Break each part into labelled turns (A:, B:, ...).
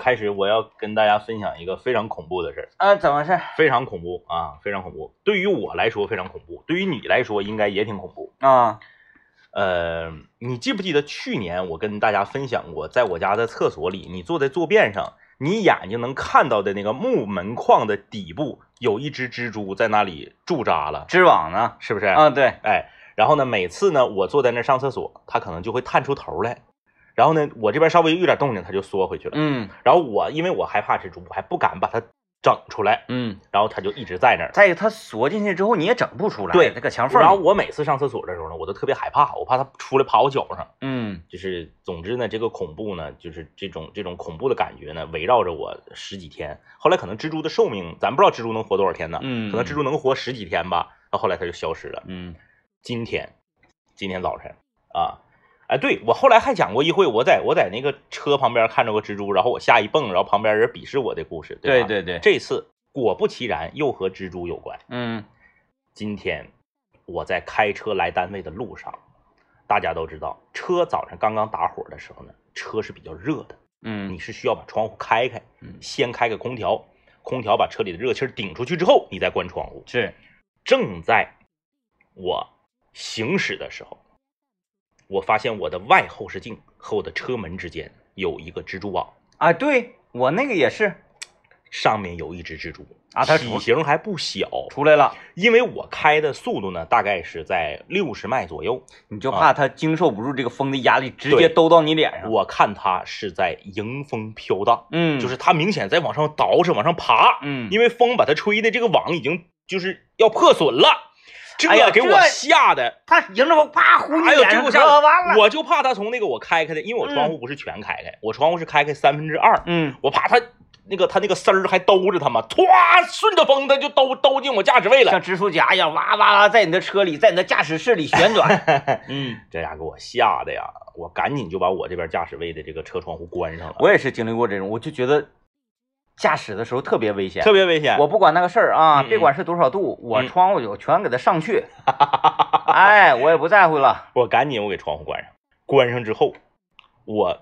A: 开始我要跟大家分享一个非常恐怖的事儿，
B: 啊，怎么回事？
A: 非常恐怖啊，非常恐怖。对于我来说非常恐怖，对于你来说应该也挺恐怖。
B: 啊，
A: 呃，你记不记得去年我跟大家分享过，在我家的厕所里，你坐在坐便上，你眼睛能看到的那个木门框的底部有一只蜘蛛在那里驻扎了，
B: 织网呢？
A: 是不是？
B: 啊，对，
A: 哎，然后呢，每次呢，我坐在那儿上厕所，它可能就会探出头来，然后呢，我这边稍微有点动静，它就缩回去了。
B: 嗯
A: 然后我因为我害怕蜘蛛，我还不敢把它整出来，
B: 嗯。
A: 然后它就一直在那儿。
B: 再一个，它缩进去之后你也整不出来，
A: 对
B: 那个墙缝。
A: 然后，我每次上厕所的时候呢，我都特别害怕，我怕它出来爬我脚上。
B: 嗯
A: 就是，总之呢，这个恐怖呢，就是这种这种恐怖的感觉呢，围绕着我十几天。后来可能蜘蛛的寿命，咱不知道蜘蛛能活多少天呢，
B: 嗯，
A: 可能蜘蛛能活十几天吧。到后来它就消失了。
B: 嗯
A: 今天，今天早晨啊，哎，对我后来还讲过一回，我在我在那个车旁边看着个蜘蛛，然后我下一蹦，然后旁边人鄙视我的故事，吧？
B: 对对对，
A: 这次果不其然，又和蜘蛛有关。
B: 嗯
A: 今天我在开车来单位的路上，大家都知道，车早上刚刚打火的时候呢，车是比较热的，
B: 嗯
A: 你是需要把窗户开开，
B: 嗯
A: 先开个空调，空调把车里的热气顶出去之后，你再关窗户。
B: 是
A: 正在我行驶的时候，我发现我的外后视镜和我的车门之间有一个蜘蛛网，
B: 啊，对我那个也是。
A: 上面有一只蜘蛛
B: 啊它
A: 体型还不小。
B: 出来了，
A: 因为我开的速度呢，大概是在六十迈左右，
B: 你就怕它经受不住这个风的压力，直接兜到你脸上。
A: 我看它是在迎风飘荡，
B: 嗯，
A: 就是它明显在往上倒饬、往上爬，
B: 嗯，
A: 因为风把它吹的这个网已经就是要破损了，这
B: 哎呀
A: 给我吓的。
B: 他迎着风啪呼你
A: 哎呦，
B: 脸上，
A: 这我吓
B: 完了。
A: 我就怕他从那个我开开的，因为我窗户不是全开开，我窗户是开开三分之二，
B: 嗯，
A: 我怕他那个他那个丝儿还兜着他嘛，歘，顺着风他就兜兜进我驾驶位了，
B: 像蜘蛛侠一样哇哇哇在你的车里，在你的驾驶室里旋转。嗯，
A: 这家给我吓的呀，我赶紧就把我这边驾驶位的这个车窗户关上了，
B: 我也是经历过这种，我就觉得驾驶的时候特别危险。
A: 特别危险。
B: 我不管那个事儿啊，别管是多少度，我
A: 嗯
B: 窗户就全给它上去。哎，我也不在乎了。
A: 我赶紧我给窗户关上，关上之后，我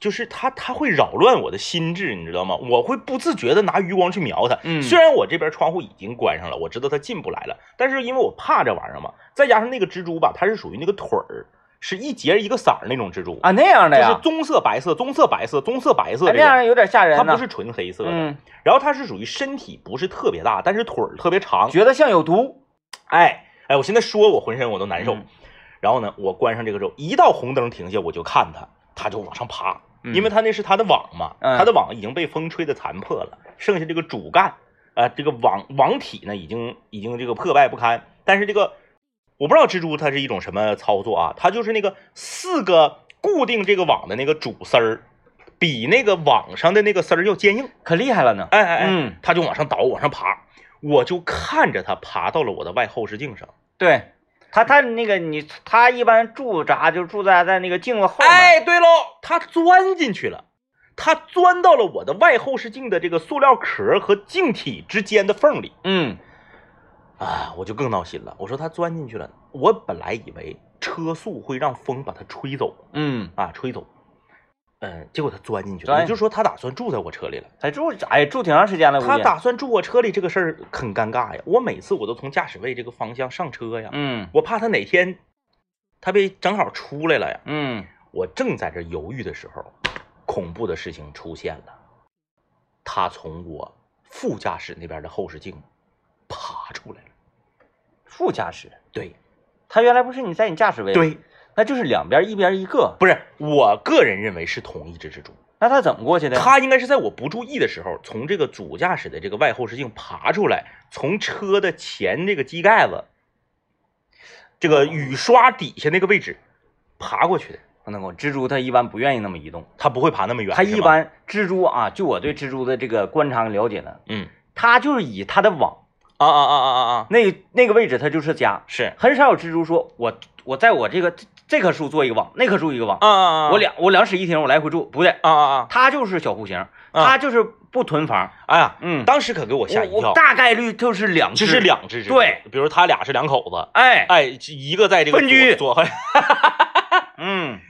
A: 就是它它会扰乱我的心智，你知道吗？我会不自觉的拿余光去瞄它。
B: 嗯
A: 虽然我这边窗户已经关上了，我知道它进不来了，但是因为我怕这玩意儿嘛，再加上那个蜘蛛吧，它是属于那个腿儿是一节一个色儿那种蜘蛛，
B: 啊，那样的呀
A: 就是，棕色白色、棕色白色、棕色白色
B: 那样有点吓人呢。
A: 它不是纯黑色的，
B: 嗯，
A: 然后它是属于身体不是特别大，但是腿儿特别长。
B: 觉得像有毒。
A: 哎哎，我现在说我浑身我都难受。
B: 嗯
A: 然后呢，我关上这个之后，一到红灯停下，我就看它，它就往上爬，
B: 嗯
A: 因为它那是它的网嘛，
B: 嗯
A: 它的网已经被风吹的残破了，剩下这个主干，啊，这个网网体呢已经已经这个破败不堪，但是这个我不知道蜘蛛它是一种什么操作啊，它就是那个四个固定这个网的那个主丝儿，比那个网上的那个丝儿要坚硬，
B: 可厉害了呢。
A: 哎哎哎，
B: 嗯，
A: 它就往上倒往上爬，我就看着它爬到了我的外后视镜上。
B: 对，它它那个你它一般驻扎就驻扎在那个镜子后面。
A: 哎，对喽，它钻进去了，它钻到了我的外后视镜的这个塑料壳和镜体之间的缝里
B: 嗯，
A: 啊，我就更闹心了。我说他钻进去了，我本来以为车速会让风把它吹走。
B: 嗯，
A: 啊，吹走，嗯，结果他钻进去了，
B: 钻。
A: 也就是说他打算住在我车里了。
B: 才住哎住挺长时间了，
A: 他打算住我车里这个事儿很尴尬呀，我每次我都从驾驶位这个方向上车呀，
B: 嗯。
A: 我怕他哪天他被正好出来了呀。
B: 嗯，
A: 我正在这犹豫的时候，恐怖的事情出现了，他从我副驾驶那边的后视镜爬出来了。
B: 副驾驶，
A: 对
B: 他原来不是你在你驾驶位？，
A: 对，
B: 那就是两边一边一个。
A: 不是，我个人认为是同一只蜘蛛，
B: 那他怎么过去的？
A: 它应该是在我不注意的时候，从这个主驾驶的这个外后视镜爬出来，从车的前这个机盖子，这个雨刷底下那个位置爬过去的。
B: 不能够蜘蛛它一般不愿意那么移动，
A: 它不会爬那么远，
B: 它，一般蜘蛛啊，就我对蜘蛛的这个观察了解呢，
A: 嗯
B: 它就是以它的网
A: 啊啊啊啊啊啊，
B: 那那个位置它就是家，
A: 是。
B: 很少有蜘蛛说我我在我这个这这棵树做一个网，那棵树一个网，
A: 啊啊啊，
B: 我两我两室一厅我来回住，不对，
A: 啊啊啊，
B: 它就是小户型，它就是不囤房，
A: 哎呀，
B: 嗯，
A: 当时可给我吓一跳。
B: 大概率就是两只，
A: 就是两只，
B: 对，
A: 比如他俩是两口子，
B: 哎，
A: 哎，一个在这个
B: 分居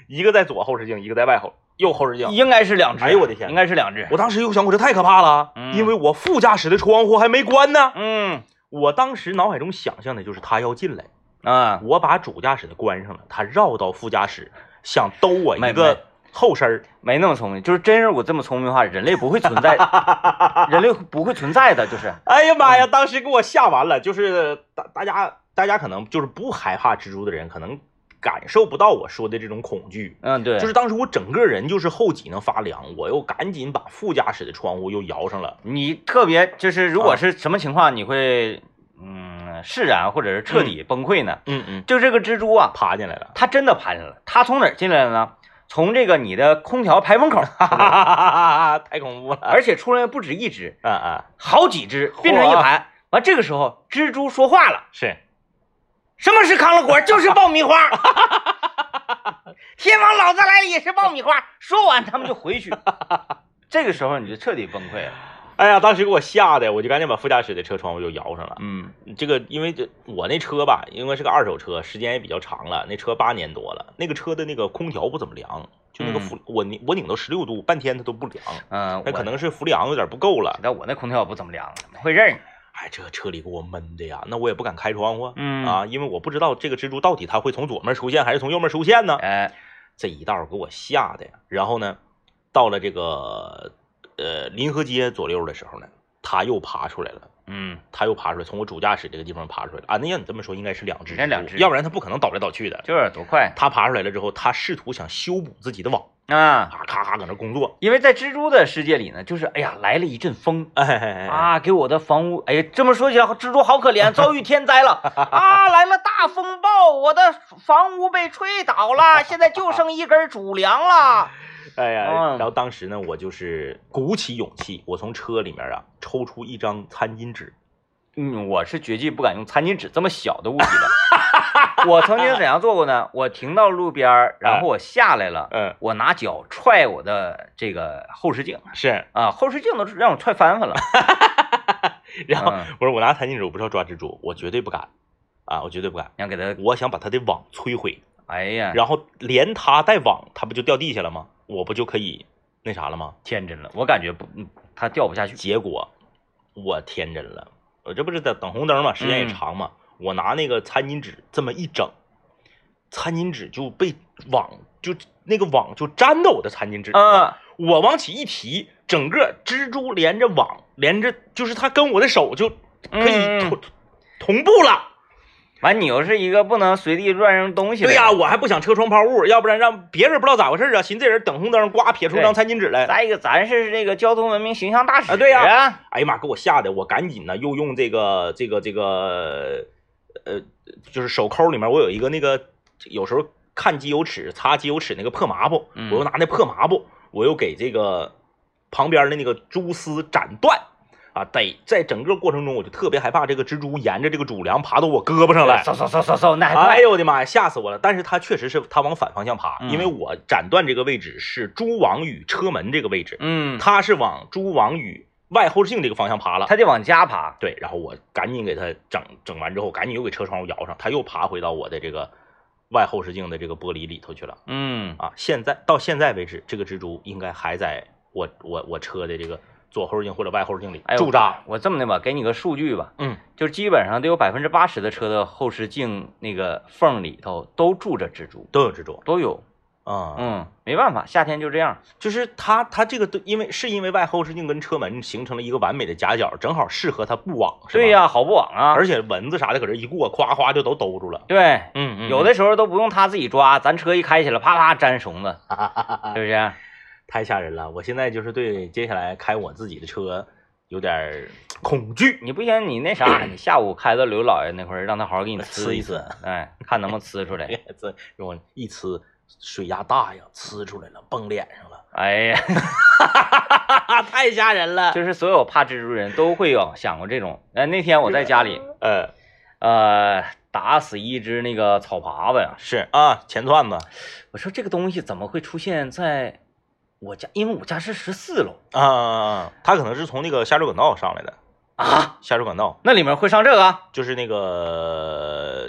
A: 一个在左后视镜，一个在外后右后视镜。
B: 应该是两只。
A: 哎呦我的天
B: 应该是两只。
A: 我当时又想，我这太可怕了，
B: 嗯
A: 因为我副驾驶的窗户还没关呢。
B: 嗯
A: 我当时脑海中想象的就是他要进来，
B: 啊，
A: 我把主驾驶的关上了，他绕到副驾驶，想兜我一个后身儿。
B: 没那么聪明。就是真是我这么聪明的话，人类不会存在，人类不会存在的，就是。
A: 哎呀妈呀！当时给我吓完了，就是大大家大家可能就是不害怕蜘蛛的人，可能感受不到我说的这种恐惧。
B: 嗯，对，
A: 就是当时我整个人就是后脊能发凉，我又赶紧把副驾驶的窗户又摇上了。
B: 你特别就是，如果
A: 啊
B: 是什么情况，你会嗯释然或者是彻底崩溃呢？
A: 嗯嗯，
B: 就这个蜘蛛啊，
A: 爬进来了，
B: 它真的爬进来了。它从哪儿进来的呢？从这个你的空调排风口，
A: 哈哈哈哈哈！太恐怖了。
B: 而且出来不止一只，
A: 啊啊，
B: 好几只并成一排。完，这个时候蜘蛛说话了。
A: 是
B: 什么是康乐果？就是爆米花。天王老子来了也是爆米花。说完，他们就回去。这个时候你就彻底崩溃了。
A: 哎呀，当时给我吓的，我就赶紧把副驾驶的车窗户就摇上了。
B: 嗯
A: 这个因为这我那车吧，因为是个二手车，时间也比较长了，那车八年多了，那个车的那个空调不怎么凉，就那个负、我拧我拧到十六度，半天它都不凉，
B: 嗯，
A: 那可能是氟利昂有点不够了。
B: 但我那空调也不怎么凉，会认儿。
A: 哎，这车里给我闷的呀，那我也不敢开窗户，
B: 嗯
A: 啊，因为我不知道这个蜘蛛到底它会从左面出现还是从右面出现呢。
B: 哎，
A: 这一道给我吓的呀。然后呢，到了这个呃临河街左右的时候呢，它又爬出来了。
B: 嗯，
A: 它又爬出来，从我主驾驶这个地方爬出来了啊！那要你这么说，应该是两只
B: 两只
A: 要不然它不可能倒来倒去的。
B: 就是多快
A: 它爬出来了之后，它试图想修补自己的网，
B: 啊！
A: 啊，咔咔搁那工作。
B: 因为在蜘蛛的世界里呢，就是哎呀，来了一阵风
A: 哎哎哎，
B: 啊，给我的房屋，哎呀，这么说起来，蜘蛛好可怜，遭遇天灾了啊！来了大风暴，我的房屋被吹倒了，现在就剩一根主梁了。
A: 哎呀，
B: 嗯
A: 然后当时呢，我就是鼓起勇气，我从车里面啊抽出一张餐巾纸，
B: 嗯，我是绝技不敢用餐巾纸这么小的物体的。我曾经怎样做过呢？我停到路边儿，然后我下来了，
A: 嗯，
B: 我拿脚踹我的这个后视镜
A: 是，
B: 啊，后视镜都让我踹翻翻了。
A: 然后
B: 嗯
A: 我说我拿餐巾纸，我不是要抓蜘蛛，我绝对不敢，啊，我绝对不敢，
B: 想给它，
A: 我想把他的网摧毁，
B: 哎呀，
A: 然后连他带网，他不就掉地下了吗？我不就可以那啥了吗？
B: 天真了，我感觉不，嗯它掉不下去。
A: 结果我天真了，我这不是等等红灯嘛，时间也
B: 嗯
A: 长嘛，我拿那个餐巾纸这么一整，餐巾纸就被网就那个网就粘到我的餐巾纸
B: 嗯，
A: 我往起一提，整个蜘蛛连着网连着，就是它跟我的手就可以
B: 嗯
A: 同、同步了。
B: 完你又是一个不能随地乱扔东西的人。
A: 对呀、我还不想车窗抛物，要不然让别人不知道咋回事啊，寻思这人等红灯，呱撇出张餐巾纸来，
B: 再一个，咱是这个交通文明形象大使
A: 啊对呀
B: 呀
A: 哎呀妈，给我吓的，我赶紧呢又用这个这个这个呃，就是手抠里面我有一个那个，有时候看机油尺擦机油尺那个破抹布，
B: 嗯
A: 我又拿那破抹布，我又给这个旁边的那个蛛丝斩断。啊，得在整个过程中，我就特别害怕这个蜘蛛沿着这个主梁爬到我胳膊上来。
B: 嗖嗖嗖嗖嗖，那
A: 哎。呦我的妈呀，吓死我了！但是它确实是它往反方向爬，
B: 嗯
A: 因为我斩断这个位置是蛛网与车门这个位置，
B: 嗯，
A: 它是往蛛网与外后视镜这个方向爬了。
B: 他得往家爬。
A: 对，然后我赶紧给他整整完之后，赶紧又给车窗户摇上，他又爬回到我的这个外后视镜的这个玻璃里头去了
B: 嗯，
A: 啊！现在到现在为止，这个蜘蛛应该还在我我我车的这个左后视镜或者外后视镜里
B: 哎
A: 驻扎。
B: 我这么的吧，给你个数据吧，
A: 嗯，
B: 就是基本上得有百分之八十的车的后视镜那个缝里头都住着蜘蛛，
A: 都有蜘蛛
B: 都有。
A: 啊，
B: 嗯，没办法，夏天就这样。
A: 就是它它这个都因为是因为外后视镜跟车门形成了一个完美的夹角，正好适合它布网，是吧
B: 对，呀、好布网啊。
A: 而且蚊子啥的搁这一过，夸夸就都兜住了。
B: 对，
A: 嗯嗯，
B: 有的时候都不用它自己抓，咱车一开起来，啪啪粘绳子，是不是？
A: 太吓人了！我现在就是对接下来开我自己的车有点恐惧。
B: 你不行，你那啥，你下午开到刘老爷那块儿，让他好好给你
A: 呲一
B: 呲，哎，看能不能呲出来。
A: 这让我一呲，水压大呀，呲出来了，崩脸上了，
B: 哎呀，
A: 太吓人了。
B: 就是所有怕蜘蛛人都会有想过这种。哎，那天我在家里，
A: 呃，
B: 呃，打死一只那个草爬子呀，
A: 是啊，钱串子
B: 我说这个东西怎么会出现在我家？因为我家是十四楼
A: 啊啊啊，他可能是从那个下水管道上来的，
B: 啊，
A: 下水管道
B: 那里面会上这个？
A: 就是那个，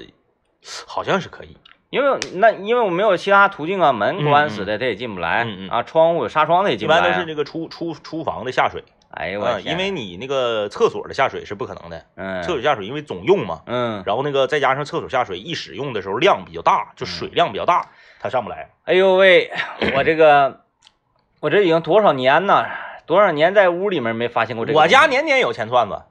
A: 好像是可以，
B: 因为那因为我没有其他途径啊，门关死的他也进不来，
A: 嗯嗯
B: 啊，窗户有纱窗的也进不来、啊。
A: 般都是这个厨厨厨房的下水，
B: 哎呦我
A: 因为你那个厕所的下水是不可能的，
B: 嗯
A: 厕所下水因为总用嘛，
B: 嗯，
A: 然后那个再加上厕所下水一使用的时候量比较大，就水量比较大，它上不来。
B: 哎呦喂，我这个 我这已经多少年呢？多少年在屋里面没发现过这个？
A: 我家年年有钱串子，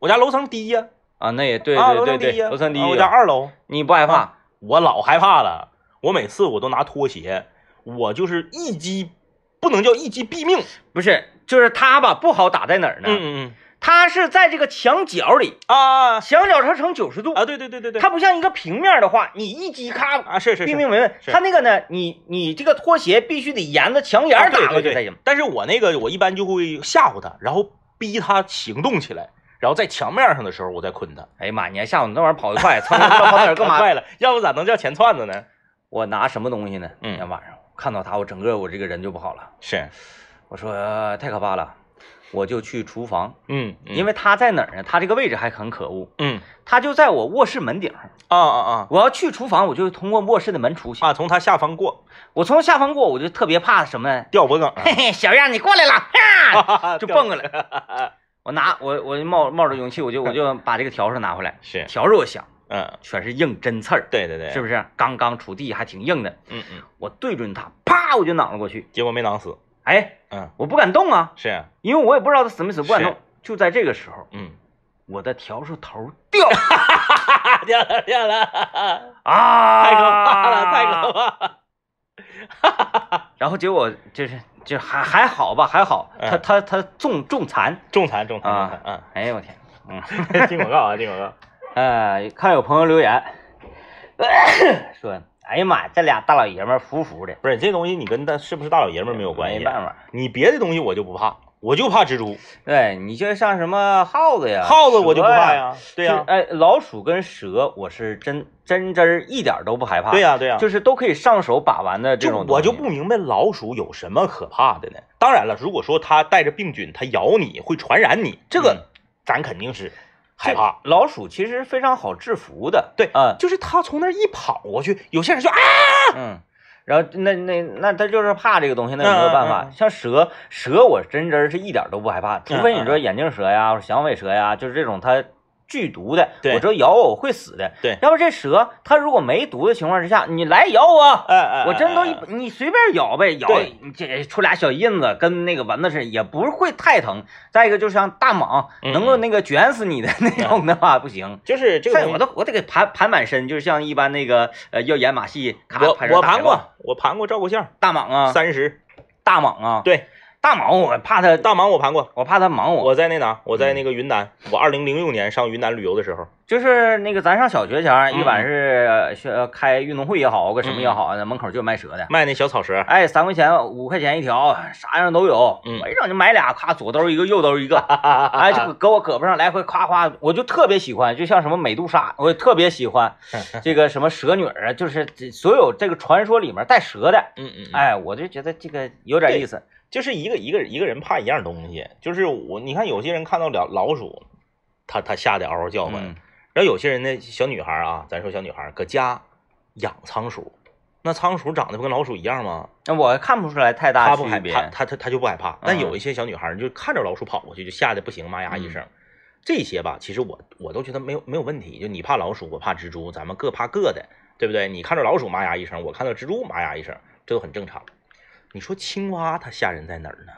A: 我家楼层低呀，
B: 啊，那也对
A: 啊，
B: 对对对，
A: 楼层低呀，
B: 楼层低
A: 啊我家二楼，
B: 你不害怕？
A: 啊我老害怕了，我每次我都拿拖鞋，我就是一击，不能叫一击毙命，
B: 不是，就是他吧，不好打在哪儿呢？
A: 嗯嗯
B: 它是在这个墙角里，
A: 嗯啊
B: 墙角它成九十度，
A: 啊，对对对对对，
B: 它不像一个平面的话，你一击咔
A: 啊是是是，
B: 毙命没问。
A: 是
B: 它那个呢，你你这个拖鞋必须得沿着墙沿打过去才行。
A: 但是我那个我一般就会吓唬他，然后逼他行动起来，然后在墙面上的时候我再捆它。
B: 哎呀妈，你还吓我，你那玩意儿跑得快，蹭蹭蹭跑哪儿干嘛？
A: 快了，要不咋能叫钱串子呢？
B: 我拿什么东西呢？
A: 嗯
B: 那天晚上看到它，我整个我这个人就不好了。
A: 是，
B: 我说、呃太可怕了，我就去厨房，
A: 嗯，嗯
B: 因为它在哪儿呢？它这个位置还很可恶，
A: 嗯
B: 它就在我卧室门顶上。
A: 啊啊
B: 我要去厨房，我就通过卧室的门出去。
A: 啊啊，从它下方过
B: 我从下方过，我就特别怕什么呢？
A: 掉脖梗，
B: 嘿嘿，小样，你过来了，哈，就蹦过来。我拿我我冒冒着勇气，我就我就 把这个笤帚拿回来，
A: 是，
B: 笤帚我想
A: 嗯，
B: 全是硬针刺儿，
A: 对对对，
B: 是不是？刚刚锄地还挺硬的，
A: 嗯嗯，
B: 我对准它，啪我就攮了过去。
A: 结果没囊死，
B: 哎，
A: 嗯，
B: 我不敢动啊，
A: 是，
B: 因为我也不知道它死没死，不敢动。就在这个时候，
A: 嗯，
B: 我的笤帚头掉了
A: 掉 了掉了，
B: 啊，
A: 太可怕了，太可怕了，
B: 然后结果就是就还还好吧，还好，他
A: 嗯。
B: 他他重重残。
A: 重残重残重
B: 啊
A: 残，
B: 哎呦我天，嗯，
A: 嗯，进广告啊，进广告，
B: 呃，看有朋友留言。说，哎呀妈呀，这俩大老爷们儿服服的，
A: 不是这东西，你跟他是不是大老爷们儿没有关系，
B: 没办法。
A: 你别的东西我就不怕，我就怕蜘蛛，
B: 对你就像什么耗子呀，
A: 耗子我就不。怕呀，对呀，
B: 就哎，老鼠跟蛇，我是真真真儿一点儿都不害怕。
A: 对呀对呀，
B: 就是都可以上手把玩的这种。
A: 我就不明白老鼠有什么可怕的呢？当然了，如果说它带着病菌，它咬你会传染你，这
B: 嗯
A: 个咱肯定是害怕。
B: 老鼠其实非常好制服的。
A: 对
B: 嗯
A: 就是它从那儿一跑过去，有些人就啊，
B: 嗯。然后那那那他就是怕这个东西，那也没有办法。像蛇，蛇我真真儿是一点儿都不害怕，除非你
A: 嗯
B: 说眼镜蛇呀、响尾蛇呀，就是这种它剧毒的，我知道咬我我会死的。
A: 对
B: 要不这蛇它如果没毒的情况之下，你来咬我，
A: 哎哎，
B: 我真都你随便咬呗，咬你这出俩小印子，跟那个蚊子似的，也不会太疼。再一个就像大蟒，
A: 嗯
B: 能够那个卷死你的那种的话不行。
A: 就是这个
B: 我都我得给盘盘满身，就是像一般那个呃要演马戏，
A: 我我盘过，我盘过照过相，
B: 大蟒啊，
A: 三十，
B: 大蟒啊，
A: 对，
B: 大蟒我怕它，
A: 大蟒我盘过，
B: 我怕它蟒我。
A: 我在那哪？我
B: 嗯
A: 在那个云南，我二零零六年上云南旅游的时候，
B: 就是那个咱上小学前一晚是开运动会也好，个什么也好，那门口就有卖蛇的。
A: 卖那小草蛇，
B: 哎，三块钱、五块钱一条，啥样都有。
A: 嗯
B: 我一整就买俩，咔，左兜一个，右兜一个，哎，就搁我胳膊上来回夸夸，我就特别喜欢，就像什么美杜莎，我也特别喜欢 这个什么蛇女儿啊，就是这所有这个传说里面带蛇的，
A: 嗯嗯，嗯
B: 哎，我就觉得这个有点意思。
A: 就是一个一个一个人怕一样东西，就是我你看有些人看到了老鼠，他他吓得嗷嗷叫唤，
B: 嗯
A: 然后有些人呢小女孩啊，咱说小女孩搁家养仓鼠，那仓鼠长得不跟老鼠一样吗？
B: 那我看不出来太大
A: 她不害
B: 区别。
A: 怕，她她她就不害怕。但
B: 嗯
A: 有一些小女孩就看着老鼠跑过去就吓得不行，妈呀一声。这些吧，其实我我都觉得没有没有问题。就你怕老鼠，我怕蜘蛛，咱们各怕各的，对不对？你看着老鼠妈呀一声，我看到蜘蛛妈呀一声，这都很正常。你说青蛙它吓人在哪儿呢？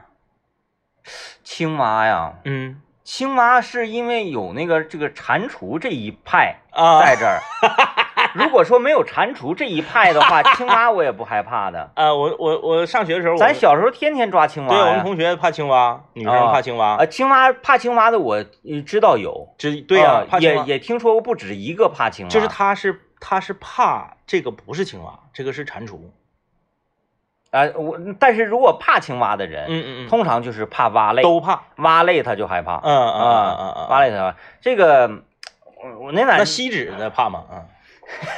B: 青蛙呀，
A: 嗯
B: 青蛙是因为有那个这个蟾蜍这一派
A: 啊
B: 在这儿。如果说没有蟾蜍这一派的话，青蛙我也不害怕的。
A: 啊，我我我上学的时候，
B: 咱小时候天天抓青蛙
A: 对我们。同学怕青蛙，女生
B: 啊
A: 怕青蛙，
B: 啊，青蛙怕青蛙的我呃知道有，
A: 这对呀、
B: 啊也也听说过不止一个怕青蛙，
A: 就是他是他是怕这个不是青蛙，这个是蟾蜍。
B: 啊，我但是如果怕青蛙的人，
A: 嗯嗯嗯，
B: 通常就是怕蛙类，
A: 都怕。
B: 蛙类他就害怕。
A: 嗯嗯嗯
B: 啊
A: 嗯嗯，
B: 蛙类他害怕这个，我我那哪
A: 那锡纸的怕吗？嗯，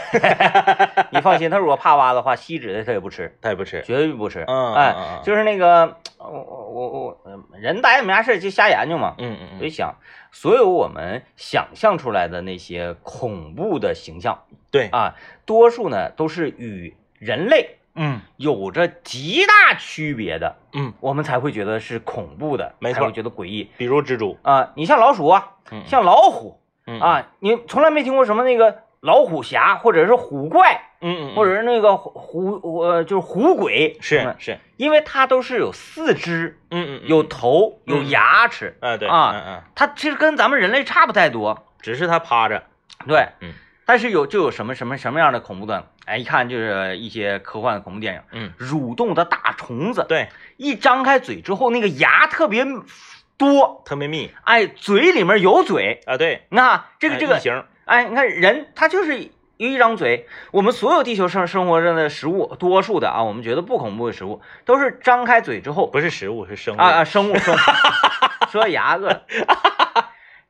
B: 你放心，他如果怕蛙的话，锡纸的他也不吃，
A: 他也不吃。
B: 绝对不吃。
A: 嗯，
B: 哎，
A: 嗯
B: 就是那个我我我我呃人待着没啥事就瞎研究嘛。
A: 嗯嗯嗯
B: 我就想，所有我们想象出来的那些恐怖的形象，
A: 对，
B: 啊，多数呢都是与人类
A: 嗯。
B: 有着极大区别的，
A: 嗯，
B: 我们才会觉得是恐怖的，
A: 没错。
B: 才会觉得诡异。
A: 比如蜘蛛，
B: 啊。你像老鼠啊，
A: 嗯。
B: 像老虎
A: 嗯，
B: 啊，你从来没听过什么那个老虎侠，或者是虎怪，
A: 嗯嗯，
B: 或者是那个虎虎呃就是虎鬼，嗯。
A: 是。是，
B: 因为它都是有四肢、
A: 嗯嗯，
B: 有头、有
A: 嗯
B: 牙齿，
A: 啊对
B: 啊
A: 嗯嗯，
B: 它其实跟咱们人类差不太多。
A: 只是它趴着，
B: 对，
A: 嗯
B: 但是有就有什么什么什么样的恐怖的，哎，一看就是一些科幻的恐怖电影，
A: 嗯，
B: 蠕动的大虫子，
A: 对，
B: 一张开嘴之后，那个牙特别多，
A: 特别密。
B: 哎，嘴里面有嘴，
A: 啊，对，
B: 你看这个这个，
A: 哎异形，
B: 哎，你看人他就是有一张嘴，我们所有地球上生活着的食物，多数的啊，我们觉得不恐怖的食物，都是张开嘴之后。
A: 不是食物，是生物。
B: 啊啊，生物生物，说牙饿。了，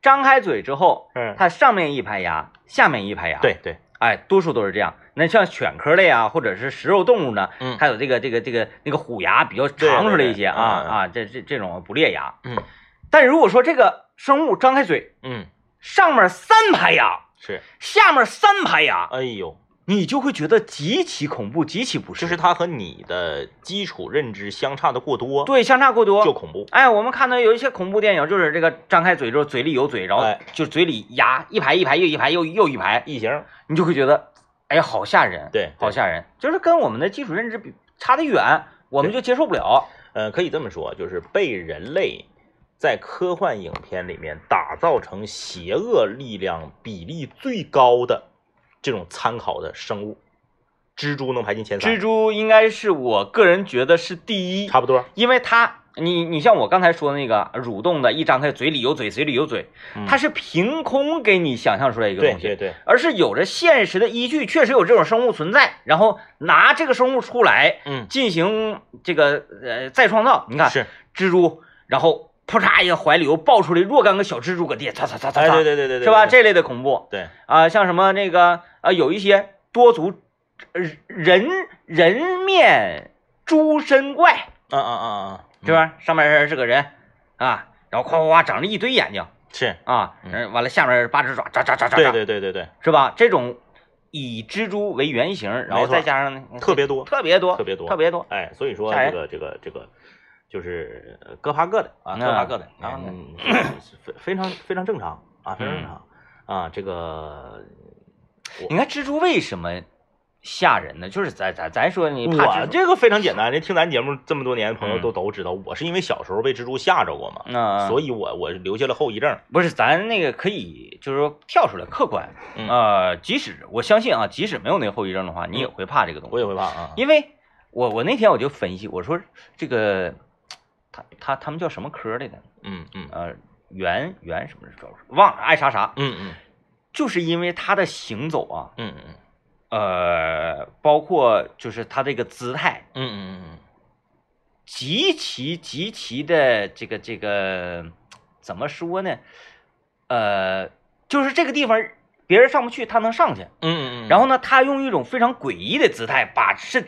B: 张开嘴之后，
A: 嗯，
B: 它上面一排牙，下面一排牙，
A: 对对，
B: 哎，多数都是这样。那像犬科类啊，或者是食肉动物呢，
A: 嗯。
B: 它有这个这个这个那个虎牙比较长出来一些啊啊，这这这种不裂牙。
A: 嗯。
B: 但如果说这个生物张开嘴，
A: 嗯，
B: 上面三排牙，
A: 是，
B: 下面三排牙，
A: 哎呦，
B: 你就会觉得极其恐怖，极其不适。
A: 就是它和你的基础认知相差的过多，，
B: 对相差过多，
A: 就恐怖，
B: 哎，我们看到有一些恐怖电影，就是这个张开嘴之后嘴里有嘴，然后
A: 哎。
B: 就嘴里牙一排一排又一排又又一排，
A: 异形，
B: 你就会觉得，哎呀，好吓人，
A: 对，对，
B: 好吓人，就是跟我们的基础认知比差得远，我们就接受不了。
A: 呃，可以这么说，就是被人类在科幻影片里面打造成邪恶力量比例最高的这种参考的生物，蜘蛛能排进前三，
B: 蜘蛛应该是我个人觉得是第一，
A: 差不多，
B: 因为它，你你像我刚才说的那个蠕动的，一张开嘴里有嘴，嘴里有嘴，
A: 嗯。
B: 它是凭空给你想象出来一个东西，
A: 对对对，
B: 而是有着现实的依据，确实有这种生物存在，然后拿这个生物出来
A: 嗯，
B: 进行这个呃再创造。你看
A: 是，
B: 蜘蛛，然后扑嚓一个怀里又爆出来若干个小蜘蛛搁地下，擦擦擦擦
A: 对对对对对，
B: 是吧？这类的恐怖
A: 对，
B: 啊、像什么那个啊，有一些多足呃人人面猪身怪，
A: 啊啊啊啊，
B: 是吧？上面是个人啊，然后夸夸夸长着一堆眼睛
A: 是，
B: 啊，
A: 嗯。
B: 完了下面八只爪，喳喳喳喳
A: 对，对对对对，
B: 是吧？这种以蜘蛛为原型，然后再加上
A: 特别多，
B: 特别多
A: 特别多
B: 特别多，
A: 哎，所以说这个这个这个就是呃各怕各的啊，
B: 嗯
A: 各怕各的，
B: 然后呢
A: 嗯，非非常非常正常啊，非常正常啊，这个
B: 你看蜘蛛为什么吓人呢？就是咱咱咱说你怕，
A: 我这个非常简单，这听咱节目这么多年，朋友
B: 嗯
A: 都都知道，我是因为小时候被蜘蛛吓着过嘛，
B: 那
A: 所以我我留下了后遗症。
B: 不是咱那个可以就是说跳出来客观，
A: 嗯
B: 呃，即使我相信啊，即使没有那个后遗症的话，你也会怕这个东西。
A: 我也会怕啊，
B: 因为我我那天我就分析，我说这个他他他们叫什么科来的？
A: 嗯嗯。
B: 呃，袁袁什么的，忘了爱啥啥，
A: 嗯嗯。
B: 就是因为他的行走啊，
A: 嗯嗯
B: 呃，包括就是他这个姿态，
A: 嗯嗯嗯。
B: 极其极其的这个这个怎么说呢？呃，就是这个地方别人上不去，他能上去。
A: 嗯嗯，
B: 然后呢，他用一种非常诡异的姿态，把身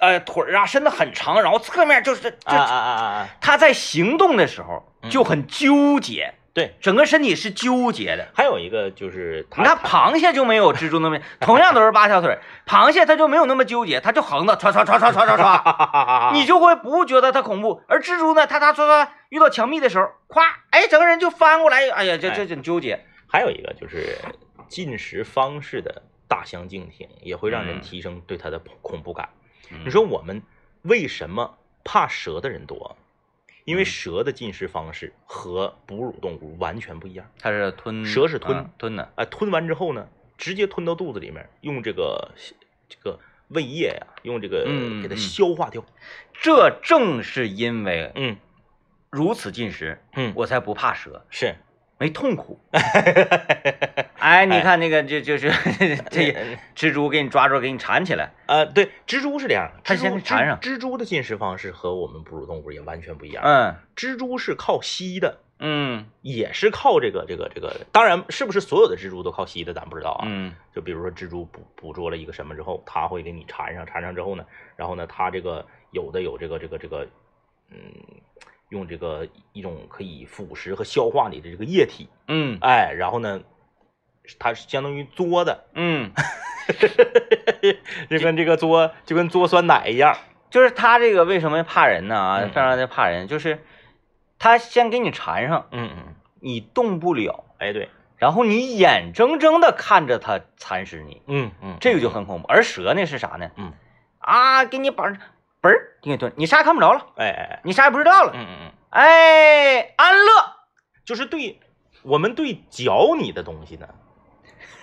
B: 呃腿儿啊伸得很长，然后侧面就是就
A: 啊啊啊啊啊，
B: 他在行动的时候
A: 嗯
B: 就很纠结，
A: 对，
B: 整个身体是纠结的。
A: 还有一个就是他
B: 你看螃蟹就没有蜘蛛那么，同样都是八条腿，螃蟹它就没有那么纠结，它就横着唰唰唰唰唰唰唰，你就会不觉得它恐怖。而蜘蛛呢，它它唰唰遇到墙壁的时候，咵，哎，整个人就翻过来，哎呀，这这很纠结。
A: 还有一个就是进食方式的大相径庭，也会让人
B: 嗯
A: 提升对它的恐怖感。
B: 你
A: 你说我们为什么怕蛇的人多？因为
B: 嗯
A: 蛇的进食方式和哺乳动物完全不一样。
B: 它是吞，
A: 蛇是吞
B: 嗯吞的，
A: 哎，吞完之后呢，直接吞到肚子里面，用这个这个胃液呀、用这个给它消化掉。
B: 这正是因为
A: 嗯
B: 如此进食，
A: 嗯，
B: 我才不怕蛇，
A: 是
B: 没痛苦。哎，你看那个，就就是 这蜘蛛给你抓住，给你缠起来。
A: 呃，对，蜘蛛是这样，
B: 它先缠上
A: 蜘蜘蛛的进食方式和我们哺乳动物也完全不一样。
B: 嗯
A: 蜘蛛是靠吸的，
B: 嗯
A: 也是靠这个这个这个，当然是不是所有的蜘蛛都靠吸的，咱不知道啊。
B: 嗯
A: 就比如说蜘蛛捕捕捉了一个什么之后，它会给你缠上，缠上之后呢，然后呢，它这个有的有这个这个这个，嗯，用这个一种可以腐蚀和消化你的这个液体，
B: 嗯
A: 哎，然后呢，它是相当于嘬的，
B: 嗯，
A: 就跟这个嘬就跟嘬酸奶一样。
B: 就是它这个为什么怕人呢？啊，
A: 嗯
B: 非常的怕人，就是它先给你缠上，
A: 嗯嗯，
B: 你动不了，
A: 哎对，
B: 然后你眼睁睁的看着它蚕食你，
A: 嗯嗯，
B: 这个就很恐怖。而蛇呢是啥呢？
A: 嗯
B: 啊，给你绑，嘣儿给你蹲，你啥也看不着了，
A: 哎哎哎，
B: 你啥也不知道了，
A: 嗯嗯嗯，
B: 哎，安乐。
A: 就是对我们对嚼你的东西呢，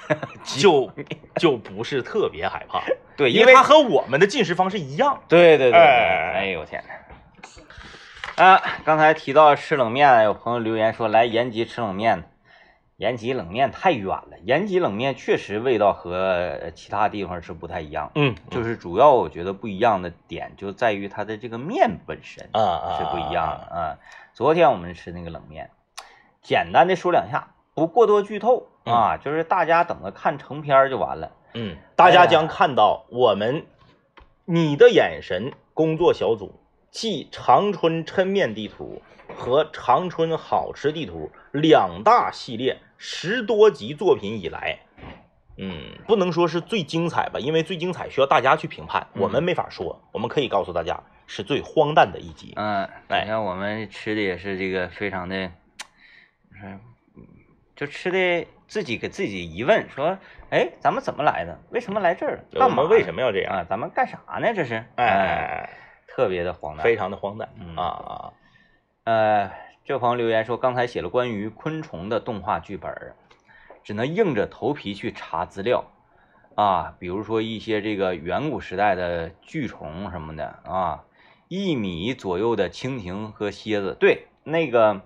A: 就就不是特别害怕，
B: 对，因为
A: 它和我们的进食方式一样。
B: 对对对对，
A: 哎
B: 哎呦我天呐。啊，刚才提到吃冷面，有朋友留言说来延吉吃冷面，延吉冷面太远了。延吉冷面确实味道和呃其他地方是不太一样，
A: 嗯，
B: 就是主要我觉得不一样的点就在于它的这个面本身
A: 啊啊
B: 是不一样的啊。昨天我们吃那个冷面，简单的说两下，不过多剧透啊，就是大家等着看成片儿就完了。
A: 嗯，大家将看到我们你的眼神工作小组继长春抻面地图和长春好吃地图两大系列十多集作品以来，嗯，不能说是最精彩吧，因为最精彩需要大家去评判，
B: 嗯
A: 我们没法说。我们可以告诉大家是最荒诞的一集。
B: 嗯，
A: 哎
B: 你看我们吃的也是这个非常的，是，就吃的自己给自己疑问，说，哎，咱们怎么来的？为什么来这儿了？
A: 我
B: 干嘛呢？
A: 们为什么要这样？
B: 啊？咱们干啥呢？这是，
A: 哎
B: 特别的荒
A: 哎，
B: 诞。
A: 非常的荒诞
B: 嗯
A: 啊啊！
B: 呃，这位朋友留言说，刚才写了关于昆虫的动画剧本儿，只能硬着头皮去查资料。啊，比如说一些这个远古时代的巨虫什么的啊，一米左右的蜻蜓和蝎子，对，那个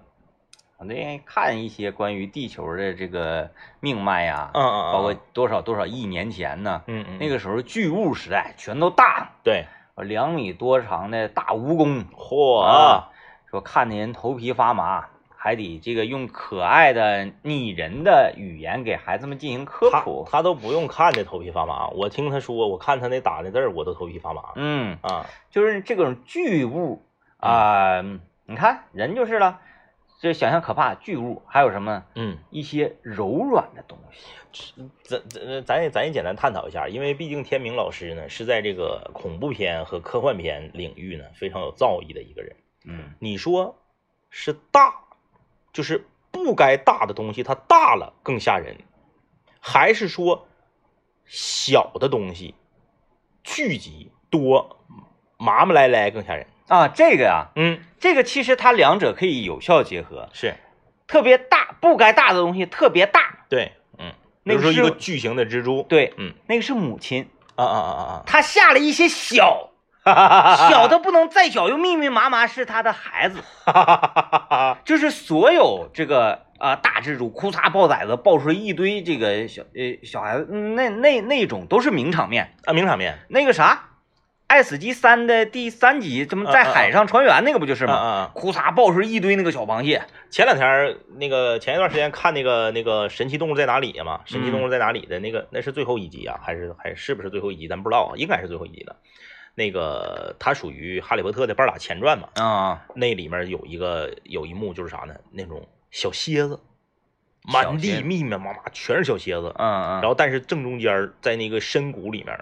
B: 我那天看一些关于地球的这个命脉呀、
A: 嗯嗯嗯，
B: 包括多少多少亿年前呢，
A: 嗯嗯。
B: 那个时候巨物时代全都大，
A: 对，
B: 两米多长的大蜈蚣。
A: 嚯
B: 啊，说看的人头皮发麻，还得这个用可爱的拟人的语言给孩子们进行科普。
A: 他都不用看的头皮发麻，我听他说，我看他那打的字儿，我都头皮发麻
B: 嗯，
A: 啊。
B: 就是这种巨物啊、你看人就是了，这想象可怕，巨物还有什么
A: 嗯，
B: 一些柔软的东西。
A: 咱咱咱也咱也简单探讨一下，因为毕竟天明老师呢是在这个恐怖片和科幻片领域呢非常有造诣的一个人。
B: 嗯。
A: 你说是大，就是不该大的东西它大了更吓人，还是说小的东西聚集多麻麻赖赖更吓人？
B: 啊，这个呀、
A: 嗯，
B: 这个其实它两者可以有效结合，
A: 是
B: 特别大不该大的东西特别大，
A: 对，嗯，比
B: 那个是
A: 一个巨型的蜘蛛，
B: 对，
A: 嗯。
B: 那个是母亲，
A: 啊啊啊啊
B: 它下了一些小。小的不能再小，又密密麻麻是他的孩子，
A: 的，
B: 就是所有这个啊、大蜘蛛哭嚓抱崽子抱出一堆这个小呃小孩子，嗯那那那种都是名场面。
A: 啊，名场面
B: 那个啥，《爱死机三》的第三集，怎么在海上船员那个不就是吗？
A: 啊啊！
B: 哭嚓抱出一堆那个小螃蟹，
A: 前两天那个前一段时间看那个那个神奇动物在哪里嘛？神奇动物在哪里的那个那是最后一集啊，还是还是不是最后一集？咱不知道啊，应该是最后一集了。那个它属于《哈利波特》的半拉前传嘛，
B: 啊、
A: 那里面有一个有一幕就是啥呢？那种小蝎子，满地密密麻麻全是小蝎子，
B: 嗯嗯，
A: 然后但是正中间在那个深谷里面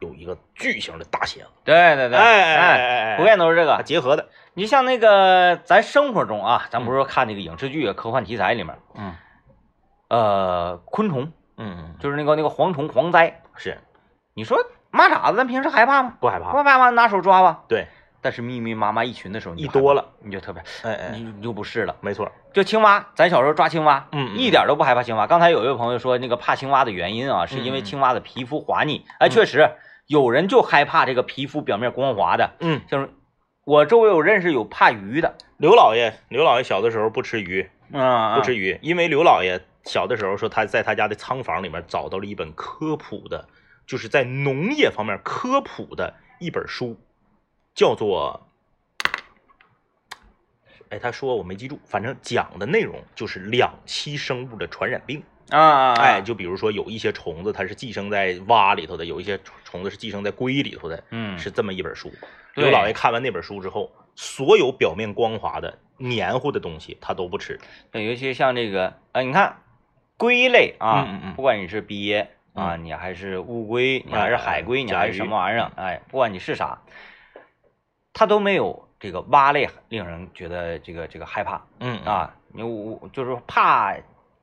A: 有一个巨型的大蝎子，
B: 对对对，
A: 哎哎哎哎哎，
B: 普遍都是这
A: 啊
B: 个。
A: 结合的，
B: 你像那个咱生活中啊，咱不是说看那个影视剧啊、科幻题材里面，
A: 嗯
B: 呃，昆虫
A: 嗯，
B: 就是那个那个蝗虫、蝗灾，
A: 是
B: 你说蚂蚱子，咱平时害怕吗？
A: 不害怕，
B: 不害怕？拿手抓吧。
A: 对，
B: 但是密密麻麻一群的时候，
A: 一多了，
B: 你就特别，
A: 哎哎，
B: 你你就不是了。
A: 没错，
B: 就青蛙，咱小时候抓青蛙，
A: 嗯嗯
B: 一点都不害怕青蛙。刚才有一位朋友说，那个怕青蛙的原因啊，是因为青蛙的皮肤滑腻。哎，确实，有人就害怕这个皮肤表面光滑的，
A: 嗯，
B: 就是我周围有认识有怕鱼的，
A: 刘老爷，刘老爷小的时候不吃鱼，
B: 嗯，
A: 不吃鱼，因为刘老爷小的时候说他在他家的仓房里面找到了一本科普的，就是在农业方面科普的一本书，叫做，哎，他说我没记住，反正讲的内容就是两栖生物的传染病。
B: 啊啊，
A: 哎，就比如说有一些虫子它是寄生在蛙里头的，有一些虫子是寄生在龟里头的，
B: 嗯，
A: 是这么一本书。刘老爷看完那本书之后，所有表面光滑的、黏糊的东西他都不吃。
B: 对，尤其像这个，呃，你看龟类啊，
A: 嗯嗯嗯
B: 不管你是鳖啊，你还是乌龟，你还是海龟，你还是什么玩意儿？哎，不管你是啥，它都没有这个蛙类令人觉得这个这个害怕。
A: 嗯
B: 啊，你我就是怕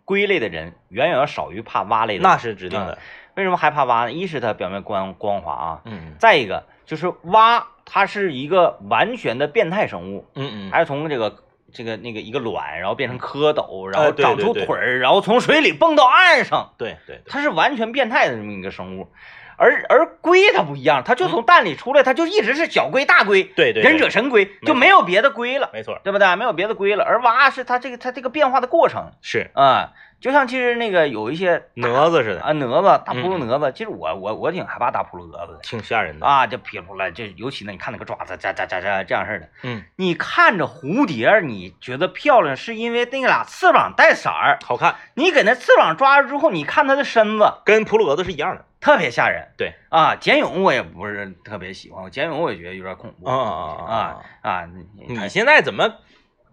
B: 龟类的人远远要少于怕蛙类的。
A: 那是指定的。
B: 为什么害怕蛙呢？一是它表面光光滑啊，
A: 嗯
B: 再一个就是蛙，它是一个完全的变态生物，
A: 嗯嗯，
B: 还是从这个这个那个一个卵，然后变成蝌蚪，然
A: 哎
B: 后长出腿儿，然后从水里蹦到岸上，
A: 对对，
B: 它是完全变态的这么一个生物。而而龟它不一样，它就从蛋里出来，它就一直是小龟、大龟，
A: 对对，
B: 忍者神龟，就没有别的龟了，
A: 没错，
B: 对不对？没有别的龟了。而蛙是它这个它这个变化的过程
A: 是。
B: 啊，就像其实那个有一些
A: 蛾子似的
B: 啊，蛾子大扑棱蛾子，其实我我我挺害怕大扑棱蛾子的，
A: 挺吓人的
B: 啊，就噼里啪啦，就尤其呢，你看那个爪子，咋咋咋咋这样式的，
A: 嗯，
B: 你看着蝴蝶，你觉得漂亮，是因为那俩翅膀带色儿，
A: 好看。
B: 你给那翅膀抓住之后，你看它的身子，
A: 跟扑棱蛾子是一样的。
B: 特别吓人，
A: 对
B: 啊，茧蛹我也不是特别喜欢，茧蛹我也觉得有点恐怖
A: 啊啊
B: 啊啊！
A: 你现在怎么？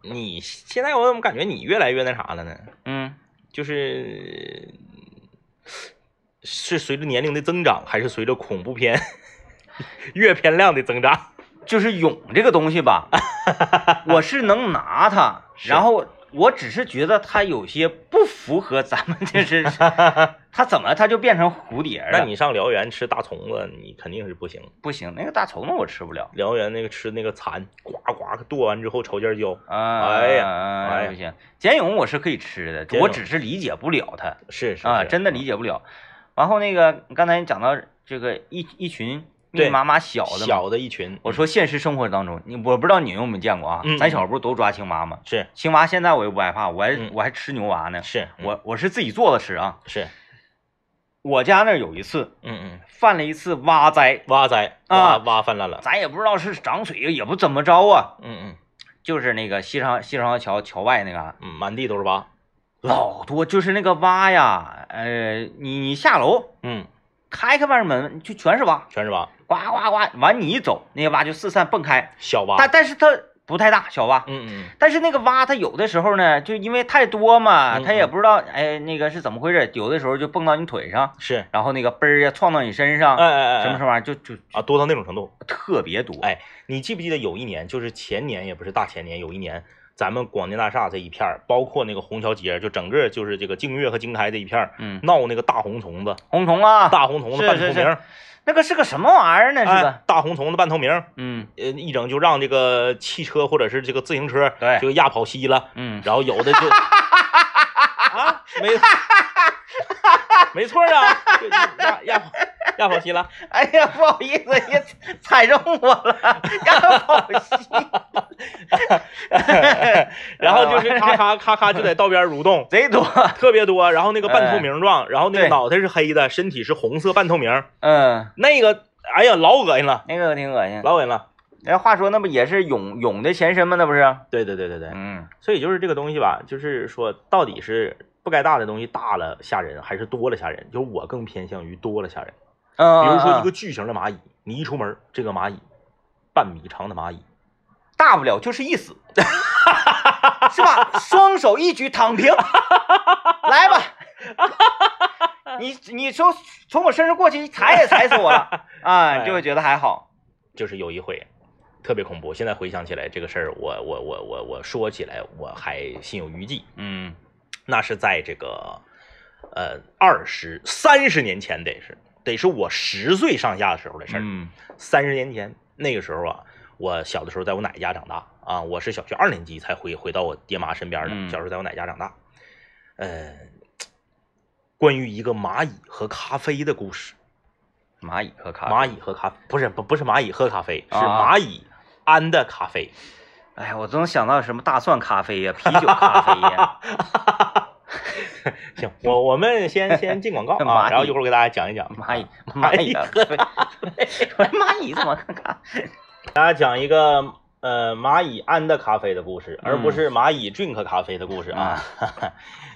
A: 你现在我怎么感觉你越来越那啥了呢？
B: 嗯，
A: 就是是随着年龄的增长，还是随着恐怖片 阅片量的增长？
B: 就是勇这个东西吧，我是能拿它，然后我只是觉得它有些不符合咱们就是。它怎么它就变成蝴蝶了？
A: 那你上辽源吃大虫子，你肯定是不行。
B: 不行，那个大虫子我吃不了。
A: 辽源那个吃那个蚕，呱呱剁完之后抽劲叫。
B: 啊，
A: 哎
B: 呀，哎呀不行，茧蛹我是可以吃的，我只是理解不了它。
A: 是是
B: 啊，真的理解不了。然后那个刚才你讲到这个一一群密密麻麻小的
A: 小的一群，
B: 我说现实生活当中，你我不知道你有没有见过啊？咱小时候不是都抓青蛙吗？
A: 是
B: 青蛙，现在我又不害怕，我还我还吃牛蛙呢。
A: 是
B: 我我是自己做的吃啊。
A: 是。
B: 我家那有一次，
A: 嗯嗯，
B: 犯了一次蛙灾，
A: 蛙灾
B: 啊，
A: 蛙泛滥了，
B: 咱也不知道是涨水也不怎么着啊，
A: 嗯嗯，
B: 就是那个西长西长河桥桥外那个，
A: 嗯，满地都是蛙，
B: 老多，就是那个蛙呀，呃，你你下楼，
A: 嗯，
B: 开开外面门就全是蛙，
A: 全是蛙，
B: 呱呱呱，完你一走，那些蛙就四散蹦开，
A: 小蛙，
B: 但但是它。不太大，小蛙，
A: 嗯嗯，
B: 但是那个蛙它有的时候呢，就因为太多嘛，它也不知道哎那个是怎么回事，有的时候就蹦到你腿上，
A: 是，
B: 然后那个嘣儿呀撞到你身上，
A: 哎哎哎，
B: 什么什么玩意儿就就
A: 啊多到那种程度，
B: 特别多。
A: 哎，你记不记得有一年，就是前年也不是大前年，有一年咱们广电大厦这一片儿，包括那个虹桥街，就整个就是这个净月和经开这一片儿，
B: 嗯，
A: 闹那个大红虫子，
B: 红虫啊，
A: 大红虫子半透明。
B: 那个是个什么玩意儿呢？是个
A: 大红虫子半透明，
B: 嗯，
A: 呃，一整就让这个汽车或者是这个自行车，
B: 对，
A: 就压跑稀了，
B: 嗯，
A: 然后有的就 啊，没，没错啊，压压压跑西了。
B: 哎呀，不好意思，也踩中我了，压跑西。
A: 然后就是咔咔咔咔就在道边蠕动，
B: 贼多，
A: 特别多。然后那个半透明状，然后那个脑袋是黑的，身体是红色半透明。
B: 嗯，
A: 那个，哎呀，老恶心了，
B: 那个挺恶心，
A: 老恶心了。
B: 那话说，那不也是蛹蛹的前身吗？那不是？
A: 对对对对对，
B: 嗯。
A: 所以就是这个东西吧，就是说到底是不该大的东西大了吓人，还是多了吓人？就是我更偏向于多了吓人。
B: 嗯，
A: 比如说一个巨型的蚂蚁，你一出门，这个蚂蚁半米长的蚂蚁，
B: 大不了就是一死，是吧？双手一举躺平，来吧，你你说从我身上过去，踩也踩死我了 啊，就会觉得还好。
A: 就是有一回特别恐怖，现在回想起来这个事儿，我我我我我说起来我还心有余悸。
B: 嗯，
A: 那是在这个呃二十三十年前得是。得是我十岁上下的时候的事儿。
B: 嗯，
A: 三十年前那个时候啊，我小的时候在我奶家长大啊，我是小学二年级才回回到我爹妈身边的。小时候在我奶家长大。呃，关于一个蚂蚁和咖啡的故事。
B: 蚂蚁喝咖
A: 蚂蚁喝咖不是不不是蚂蚁喝咖啡，
B: 啊
A: 是蚂蚁安的咖啡。
B: 哎呀，我都能想到什么大蒜咖啡呀、啤酒咖啡呀。
A: 行，我我们先先进广告啊，然后一会儿给大家讲一讲
B: 蚂蚁蚂蚁喝咖啡。蚂蚁怎么喝咖啡？
A: 大家讲一个呃蚂蚁安的咖啡的故事，而不是蚂蚁 drink 咖啡的故事啊。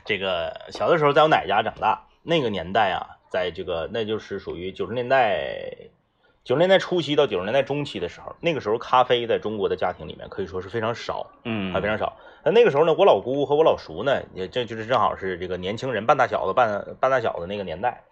A: 这个小的时候在我奶家长大，那个年代啊，在这个那就是属于九十年代九十年代初期到九十年代中期的时候，那个时候咖啡在中国的家庭里面可以说是非常少，
B: 嗯，
A: 还非常少。那那个时候呢，我老姑和我老叔呢，也这就是正好是这个年轻人半大小子半半大小子那个年代。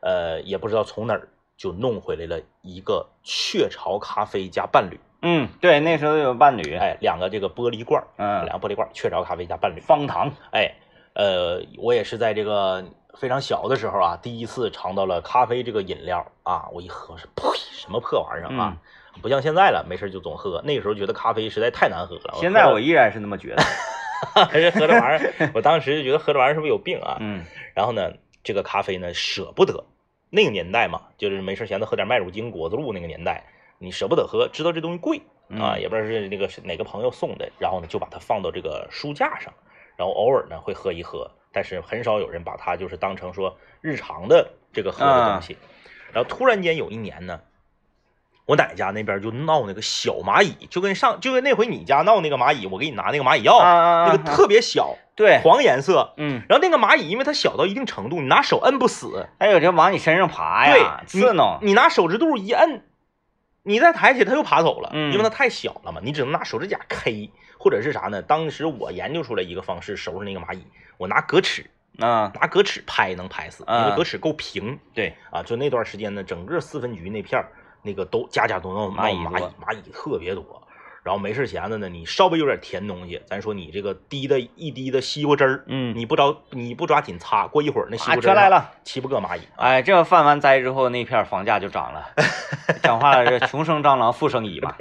A: 呃，也不知道从哪儿就弄回来了一个雀巢咖啡加伴侣，
B: 嗯，对，那时候有伴侣，
A: 哎，两个这个玻璃罐儿，
B: 嗯，
A: 两个玻璃罐，雀巢咖啡加伴侣，
B: 方糖，
A: 哎，呃，我也是在这个非常小的时候啊，第一次尝到了咖啡这个饮料啊，我一喝是呸，什么破玩意儿啊！不像现在了，没事就总喝。那个时候觉得咖啡实在太难喝了。
B: 现在我依然是那么觉得，
A: 还是喝这玩意儿。我当时就觉得喝这玩意儿是不是有病啊？
B: 嗯。
A: 然后呢，这个咖啡呢舍不得。那个年代嘛，就是没事闲的喝点麦乳精、果子露。那个年代你舍不得喝，知道这东西贵啊，也不知道是那个哪个朋友送的，然后呢就把它放到这个书架上，然后偶尔呢会喝一喝，但是很少有人把它就是当成说日常的这个喝的东西。然后突然间有一年呢。我奶家那边就闹那个小蚂蚁，就跟上就跟那回你家闹那个蚂蚁，我给你拿那个蚂蚁药，那个特别小，
B: 对，
A: 黄颜色，
B: 嗯，
A: 然后那个蚂蚁因为它小到一定程度，你拿手摁不死，
B: 哎呦这往你身上爬
A: 呀，对
B: 刺挠，
A: 你拿手指肚一摁，你再抬起它又爬走了，
B: 嗯，
A: 因为它太小了嘛，你只能拿手指甲 K，或者是啥呢？当时我研究出来一个方式收拾那个蚂蚁，我拿格尺
B: 啊，
A: 拿格尺拍能拍死，因为格尺够平，
B: 对，
A: 啊，就那段时间呢，整个四分局那片儿。那个都家家都闹蚂蚁，蚂蚁蚂蚁特别多，然后没事闲的呢，你稍微有点甜东西，咱说你这个滴的一滴的西瓜汁儿，
B: 嗯，
A: 你不着你不抓紧擦，过一会儿那西瓜汁
B: 全来了，
A: 七八个蚂蚁。
B: 哎，这犯完灾之后，那片房价就涨了。讲话了，这穷生蟑螂，富生蚁嘛。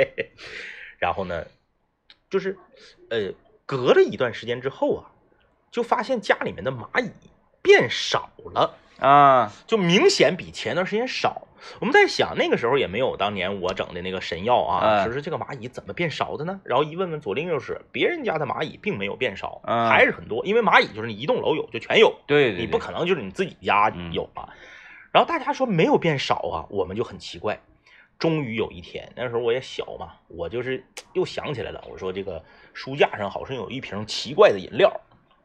A: 然后呢，就是呃，隔了一段时间之后啊，就发现家里面的蚂蚁变少了
B: 啊，
A: 就明显比前段时间少。我们在想，那个时候也没有当年我整的那个神药啊，说是这个蚂蚁怎么变少的呢？然后一问问左邻右舍，别人家的蚂蚁并没有变少，还是很多。因为蚂蚁就是你一栋楼有就全有，
B: 对，
A: 你不可能就是你自己家有啊。然后大家说没有变少啊，我们就很奇怪。终于有一天，那时候我也小嘛，我就是又想起来了，我说这个书架上好像有一瓶奇怪的饮料，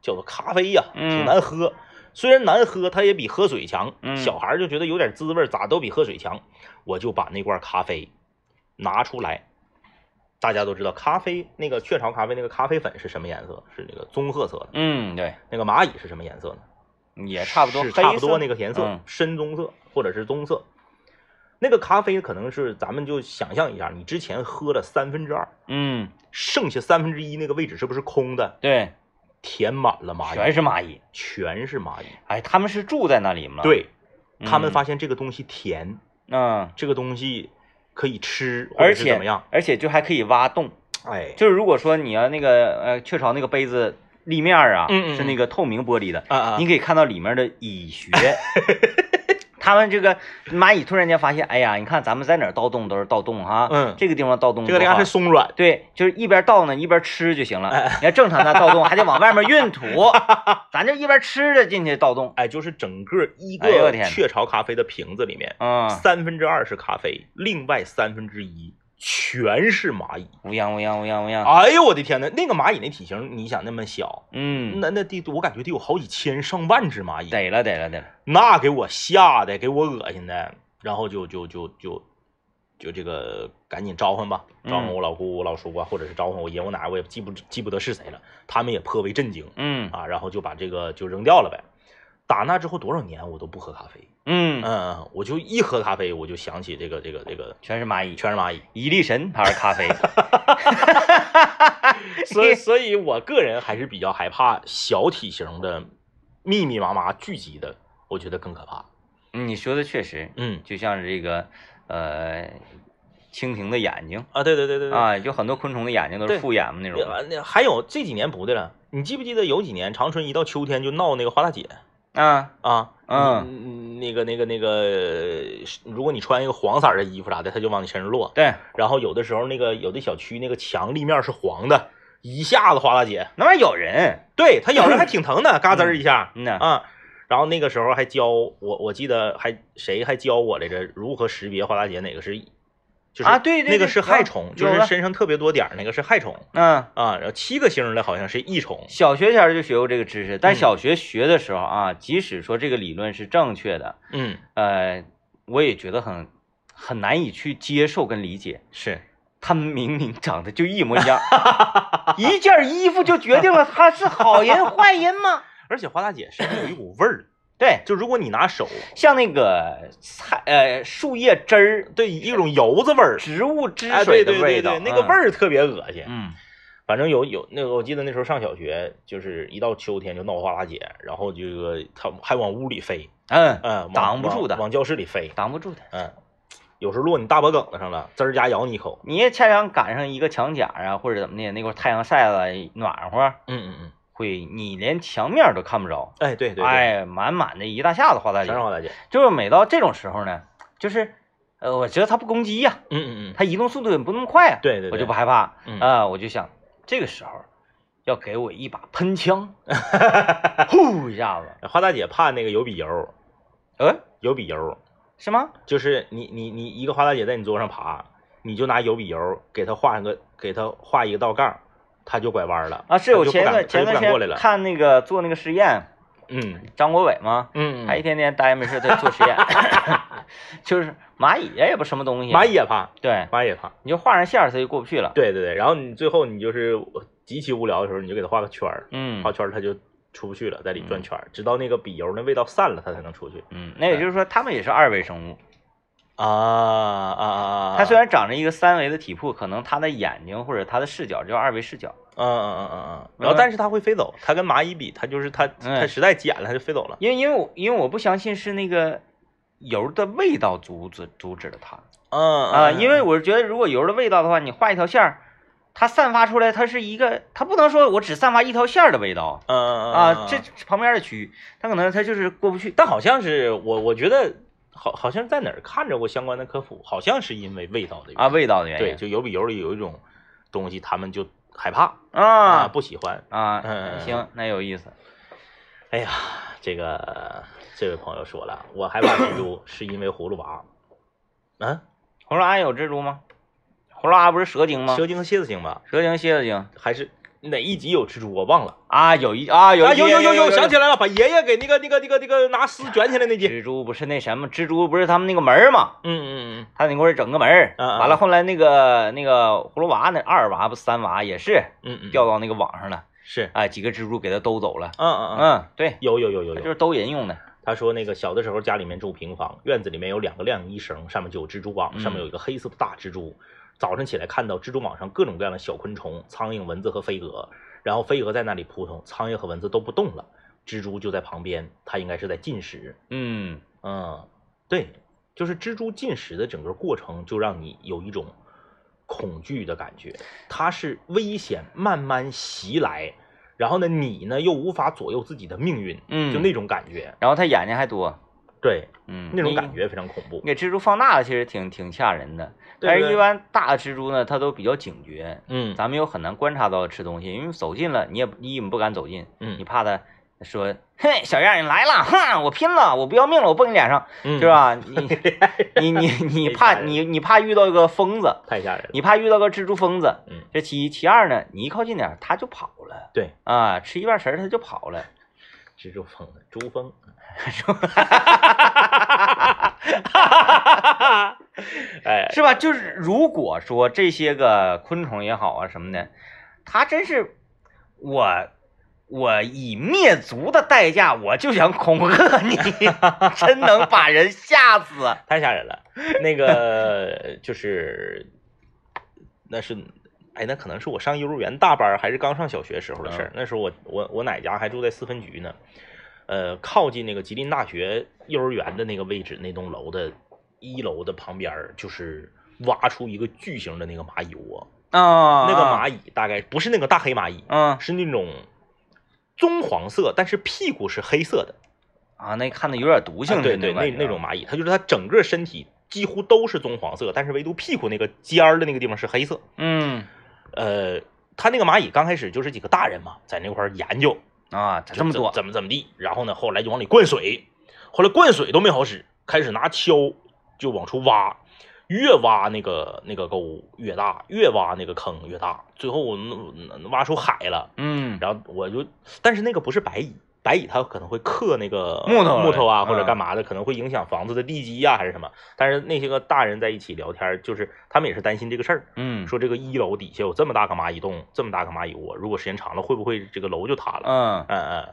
A: 叫做咖啡呀，挺难喝。虽然难喝，它也比喝水强。小孩就觉得有点滋味，咋都比喝水强。我就把那罐咖啡拿出来，大家都知道，咖啡那个雀巢咖啡那个咖啡粉是什么颜色？是那个棕褐色的。
B: 嗯，对。
A: 那个蚂蚁是什么颜色
B: 呢？也差不多，
A: 差不多那个颜色，深棕色或者是棕色。那个咖啡可能是咱们就想象一下，你之前喝了三分之二，
B: 嗯，
A: 剩下三分之一那个位置是不是空的？
B: 对。
A: 填满了蚂蚁，
B: 全是蚂蚁，
A: 全是蚂蚁。
B: 哎，他们是住在那里吗？
A: 对，他们发现这个东西甜，
B: 嗯，
A: 这个东西可以吃，
B: 而且
A: 怎么样？
B: 而且就还可以挖洞。
A: 哎，
B: 就是如果说你要那个呃雀巢那个杯子立面啊，
A: 嗯
B: 是那个透明玻璃的，你可以看到里面的蚁穴。他们这个蚂蚁突然间发现，哎呀，你看咱们在哪儿盗洞都是盗洞哈，
A: 嗯，
B: 这个地方盗洞，
A: 这个地方是松软，
B: 对，就是一边盗呢一边吃就行了。你看正常的盗洞还得往外面运土，咱这一边吃着进去盗洞，
A: 哎，就是整个一个雀巢咖啡的瓶子里面，
B: 嗯，
A: 三分之二是咖啡，另外三分之一。全是蚂蚁，
B: 乌泱乌泱乌泱乌泱！
A: 哎呦我的天呐，那个蚂蚁那体型，你想那么小，
B: 嗯，
A: 那那得我感觉得有好几千上万只蚂蚁，
B: 逮了逮了逮了，
A: 那给我吓得给我恶心的，然后就就就就就这个赶紧召唤吧，召唤我老姑我老叔啊，或者是召唤我爷我奶，我也记不记不得是谁了，他们也颇为震惊，
B: 嗯。
A: 啊，然后就把这个就扔掉了呗。打那之后多少年我都不喝咖啡，
B: 嗯
A: 嗯，我就一喝咖啡我就想起这个这个这个
B: 全是蚂蚁，
A: 全是蚂蚁，
B: 伊利神牌咖啡，
A: 所以所以我个人还是比较害怕小体型的密密麻麻聚集的，我觉得更可怕。
B: 你说的确实，
A: 嗯，
B: 就像是这个呃蜻蜓的眼睛
A: 啊，对对对对对
B: 啊，有很多昆虫的眼睛都是复眼嘛那种。
A: 那还有这几年不的了，你记不记得有几年长春一到秋天就闹那个花大姐？
B: 啊
A: 啊
B: 嗯，
A: 那个那个那个，如果你穿一个黄色的衣服啥的，它就往你身上落。
B: 对，
A: 然后有的时候那个有的小区那个墙立面是黄的，一下子花大姐
B: 那玩意咬人，
A: 对它咬人还挺疼的，嘎吱一下。
B: 嗯呐
A: 啊，然后那个时候还教我，我记得还谁还教我来着，如何识别花大姐哪个是。就是
B: 啊，对，
A: 那个是害虫，就是身上特别多点儿，那个是害虫。
B: 嗯
A: 啊，然后七个星的好像是益虫。
B: 小学前就学过这个知识，但小学学的时候啊，即使说这个理论是正确的，
A: 嗯，
B: 呃，我也觉得很很难以去接受跟理解。
A: 是，
B: 他们明明长得就一模一样，一件衣服就决定了他是好人 坏人吗？
A: 而且花大姐身上有一股味儿。
B: 对，
A: 就如果你拿手
B: 像那个菜呃树叶汁儿、
A: 对一种油子味儿，
B: 植物汁
A: 哎，
B: 水的味道，
A: 对，那个味儿特别恶心。
B: 嗯，
A: 反正有有那个，我记得那时候上小学，就是一到秋天就闹花大姐，然后这个他还往屋里飞，
B: 嗯
A: 嗯，
B: 挡不住的
A: 往往教室里飞，
B: 挡不住的。
A: 嗯，有时候落你大脖梗子上了，滋儿家咬你一口。
B: 你也恰巧赶上一个墙角啊，或者怎么的，那会儿太阳晒了暖和，
A: 嗯嗯嗯，
B: 会你连墙面都看不着，
A: 哎，对对对，
B: 哎，满满的一大下子花大姐
A: 全是。花大姐。
B: 就是每到这种时候呢，就是呃，我觉得它不攻击呀、
A: 嗯嗯嗯，
B: 它移动速度也不那么快呀、
A: 对对对，
B: 我就不害怕
A: 嗯
B: 啊、我就想这个时候要给我一把喷枪，呼一下子，
A: 花大姐怕那个油笔油，
B: 呃，
A: 油笔油，
B: 是吗？
A: 就是你你你一个花大姐在你桌上爬，你就拿油笔油给她画一个给她画一个倒杠，她就拐弯了
B: 啊，是我前段前段时。间看那个做那个实验，
A: 嗯
B: 张国伟吗？
A: 嗯，
B: 他一天天待着没事，在做实验，就是蚂蚁也不什么东西，
A: 蚂蚁也怕，
B: 对，
A: 蚂蚁也怕。
B: 你就画上线儿，它就过不去了。
A: 对对对，然后你最后你就是极其无聊的时候，你就给他画个圈儿，
B: 嗯
A: 画圈儿它就出不去了，在里转圈儿，直到那个笔油那味道散了，他才能出去。
B: 嗯，那也就是说，他们也是二维生物。
A: 啊啊啊啊！
B: 它虽然长着一个三维的体魄，可能它的眼睛或者它的视角叫二维视角。
A: 嗯嗯嗯嗯嗯，然后但是它会飞走，它跟蚂蚁比，它就是它它
B: 嗯
A: 实在捡了，它就飞走了。
B: 因为因为我因为我不相信是那个油的味道阻止阻止了它
A: 嗯
B: 啊，因为我是觉得如果油的味道的话，你画一条线儿，它散发出来它是一个，它不能说我只散发一条线儿的味道
A: 嗯嗯
B: 啊，这旁边的区域它可能它就是过不去。
A: 但好像是我我觉得好好像在哪儿看着过相关的科普，好像是因为味道的原因
B: 啊，味道的原因
A: 对，
B: 因。
A: 就油比油里有一种东西，他们就害怕
B: 啊
A: 不喜欢。
B: 啊行，那有意思。
A: 哎呀，这个这位朋友说了，我害怕蜘蛛是因为葫芦娃。嗯，
B: 葫芦娃有蜘蛛吗？葫芦娃不是蛇精吗？
A: 蛇精和蝎子精吧？
B: 蛇精、蝎子精
A: 还是哪一集有蜘蛛？我忘了。
B: 啊，有一啊有
A: 啊，
B: 有
A: 有有有，想起来了，把爷爷给那个那个那个那个拿丝卷起来那集。
B: 蜘蛛不是那什么，蜘蛛不是他们那个门儿吗？
A: 嗯嗯嗯
B: 他那块儿整个门完了后来那个那个葫芦娃那二娃不三娃也是
A: 嗯嗯，
B: 掉到那个网上了，
A: 是，
B: 哎，几个蜘蛛给他兜走了。
A: 嗯嗯嗯，
B: 嗯，对，
A: 有有有有有。
B: 就是兜人用的。
A: 他说那个小的时候家里面住平房，院子里面有两个晾衣绳，上面就有蜘蛛网，
B: 嗯
A: 上面有一个黑色的大蜘蛛。早晨起来看到蜘蛛网上各种各样的小昆虫，苍蝇、蚊子和飞蛾，然后飞蛾在那里扑腾，苍蝇和蚊子都不动了，蜘蛛就在旁边，它应该是在进食。
B: 嗯。
A: 嗯，对，就是蜘蛛进食的整个过程，就让你有一种恐惧的感觉，它是危险慢慢袭来，然后呢，你呢又无法左右自己的命运，
B: 嗯，
A: 就那种感觉，
B: 然后他眼睛还多，
A: 对，
B: 嗯，
A: 那种感觉非常恐怖
B: 你。给蜘蛛放大了，其实挺挺吓人的。但是，一般大的蜘蛛呢，它都比较警觉，
A: 嗯
B: 咱们又很难观察到吃东西，因为走近了，你也你也不敢走近，
A: 嗯
B: 你怕它说，嘿，小样儿你来了，哼，我拼了，我不要命了，我蹦你脸上，
A: 嗯，
B: 是？吧？你 你你你怕你你怕遇到一个疯子，
A: 太吓人了。
B: 你怕遇到个蜘蛛疯子，
A: 嗯，
B: 这其一，其二呢，你一靠近点儿，它就跑了
A: 对，
B: 啊，吃一半食儿它就跑了。
A: 蜘蛛疯子，猪疯。哎，
B: 是吧？就是如果说这些个昆虫也好啊什么的，它真是我我以灭族的代价，我就想恐吓你，真能把人吓死。
A: 太吓人了。那个 就是，那是，哎，那可能是我上幼儿园大班儿还是刚上小学时候的事儿。那时候我我我奶家还住在四分局呢，呃，靠近那个吉林大学幼儿园的那个位置，那栋楼的一楼的旁边就是挖出一个巨型的那个蚂蚁窝。
B: 啊
A: 那个蚂蚁大概不是那个大黑蚂蚁，
B: 嗯
A: 是那种棕黄色，但是屁股是黑色的。
B: 啊，那看着有点毒性
A: 啊对对，那那种蚂蚁，它就是它整个身体几乎都是棕黄色，但是唯独屁股那个尖儿的那个地方是黑色。
B: 嗯
A: 呃，它那个蚂蚁刚开始就是几个大人嘛，在那块研究
B: 啊，这么多
A: 怎么怎么地，然后呢，后来就往里灌水，后来灌水都没好使，开始拿锹就往出挖，越挖那个那个沟越大，越挖那个坑越大，最后我挖出海了。
B: 嗯
A: 然后我就，但是那个不是白蚁，白蚁它可能会克那个
B: 木头
A: 木头啊，
B: 嗯
A: 或者干嘛的，可能会影响房子的地基呀、还是什么。但是那些个大人在一起聊天，就是他们也是担心这个事儿，
B: 嗯
A: 说这个一楼底下有这么大个蚂蚁洞，这么大个蚂蚁窝，如果时间长了，会不会这个楼就塌了？
B: 嗯
A: 嗯嗯，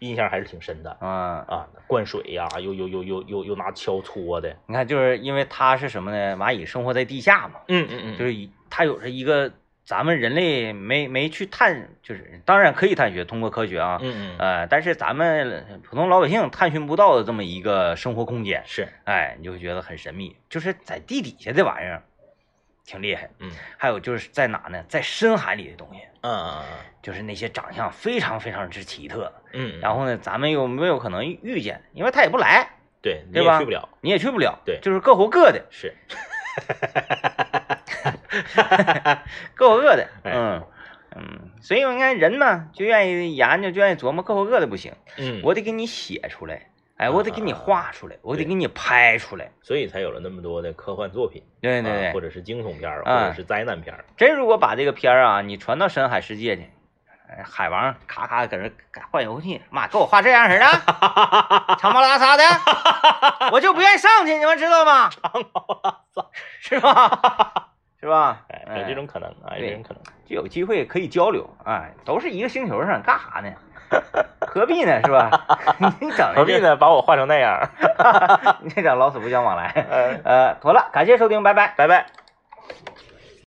A: 印象还是挺深的
B: 嗯，
A: 啊，灌水呀，又又又又又又拿锹搓的，
B: 你看，就是因为它是什么呢？蚂蚁生活在地下嘛，
A: 嗯嗯嗯，
B: 就是它有着一个咱们人类没没去探，就是当然可以探寻，通过科学啊，
A: 嗯嗯
B: 呃，但是咱们普通老百姓探寻不到的这么一个生活空间，
A: 是，
B: 哎，你就会觉得很神秘，就是在地底下这玩意儿挺厉害。
A: 嗯
B: 还有就是在哪呢？在深海里的东西，
A: 嗯嗯嗯
B: 就是那些长相非常非常之奇特，
A: 嗯，
B: 然后呢，咱们又没有可能遇见，因为他也不来，
A: 对，你
B: 对吧
A: 也去不了，
B: 你也去不了，
A: 对
B: 就是各活各的，
A: 是，
B: 各活各的，
A: 哎。
B: 嗯嗯，所以你看人嘛，就愿意研究，就愿意琢磨，各活各的不行，
A: 嗯，
B: 我得给你写出来，哎，我得给你画出来，我得给你拍出来，
A: 所以才有了那么多的科幻作品，
B: 对对对，
A: 啊或者是惊悚片或者是灾难片儿，
B: 真如果把这个片儿啊，你传到深海世界去，哎海王咔咔搁那换游戏，妈给我画这样式的，长毛拉撒的，我就不愿意上去，你们知道吗？长毛拉撒。是吧？是吧？
A: 哎，有这种可能啊，有这种可能，
B: 就有机会可以交流，哎，都是一个星球上，干啥呢？何必呢？是吧？你整
A: 何必？呢？把我画成那样？
B: 你这整老死不相往来。
A: 呃，
B: 呃，妥了，感谢收听，拜拜。
A: 拜拜。